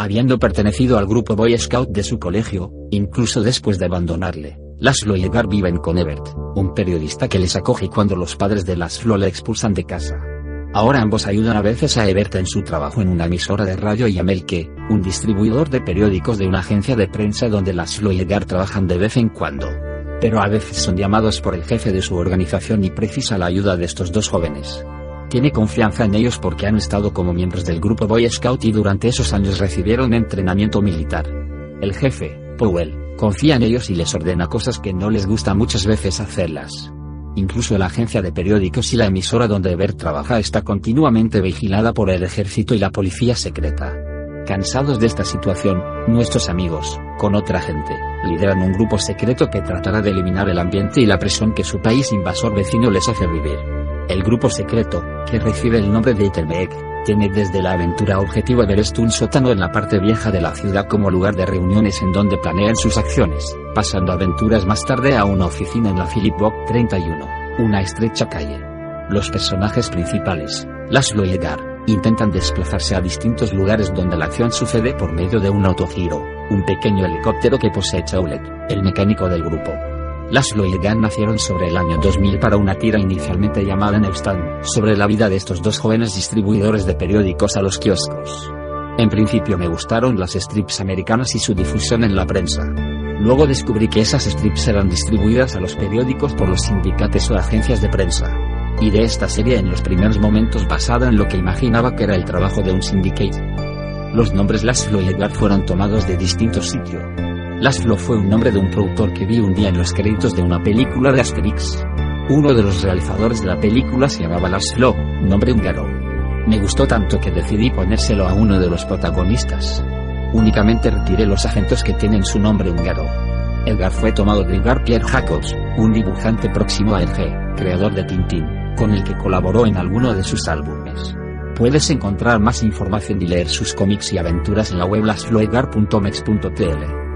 Habiendo pertenecido al grupo Boy Scout de su colegio, incluso después de abandonarle, Laszlo y Edgar viven con Ebert, un periodista que les acoge cuando los padres de Laszlo le expulsan de casa. Ahora ambos ayudan a veces a Ebert en su trabajo en una emisora de radio y a Melke, un distribuidor de periódicos de una agencia de prensa donde Laszlo y Edgar trabajan de vez en cuando. Pero a veces son llamados por el jefe de su organización y precisa la ayuda de estos dos jóvenes. Tiene confianza en ellos porque han estado como miembros del grupo Boy Scout y durante esos años recibieron entrenamiento militar. El jefe, Powell, confía en ellos y les ordena cosas que no les gusta muchas veces hacerlas. Incluso la agencia de periódicos y la emisora donde Ebert trabaja está continuamente vigilada por el ejército y la policía secreta. Cansados de esta situación, nuestros amigos, con otra gente, lideran un grupo secreto que tratará de eliminar el ambiente y la presión que su país invasor vecino les hace vivir. El grupo secreto, que recibe el nombre de Iterbeek, tiene desde la aventura objetivo Everest un sótano en la parte vieja de la ciudad como lugar de reuniones en donde planean sus acciones, pasando aventuras más tarde a una oficina en la Philip Bock 31, una estrecha calle. Los personajes principales, Laszlo y Edgar, intentan desplazarse a distintos lugares donde la acción sucede por medio de un autogiro, un pequeño helicóptero que posee Chaulet, el mecánico del grupo. Laszlo y nacieron sobre el año 2000 para una tira inicialmente llamada Neustan, sobre la vida de estos dos jóvenes distribuidores de periódicos a los kioscos. En principio me gustaron las strips americanas y su difusión en la prensa. Luego descubrí que esas strips eran distribuidas a los periódicos por los sindicatos o agencias de prensa. Y de esta serie en los primeros momentos basada en lo que imaginaba que era el trabajo de un syndicate. Los nombres Laszlo y Edgar fueron tomados de distintos sitios. Laszlo fue un nombre de un productor que vi un día en los créditos de una película de Asterix. Uno de los realizadores de la película se llamaba Laszlo, nombre húngaro. Me gustó tanto que decidí ponérselo a uno de los protagonistas. Únicamente retiré los acentos que tienen su nombre húngaro. Edgar fue tomado de Edgar Pierre Jacobs, un dibujante próximo a Hergé, creador de Tintín, con el que colaboró en alguno de sus álbumes. Puedes encontrar más información y leer sus cómics y aventuras en la web lasloedgar.mex.tl.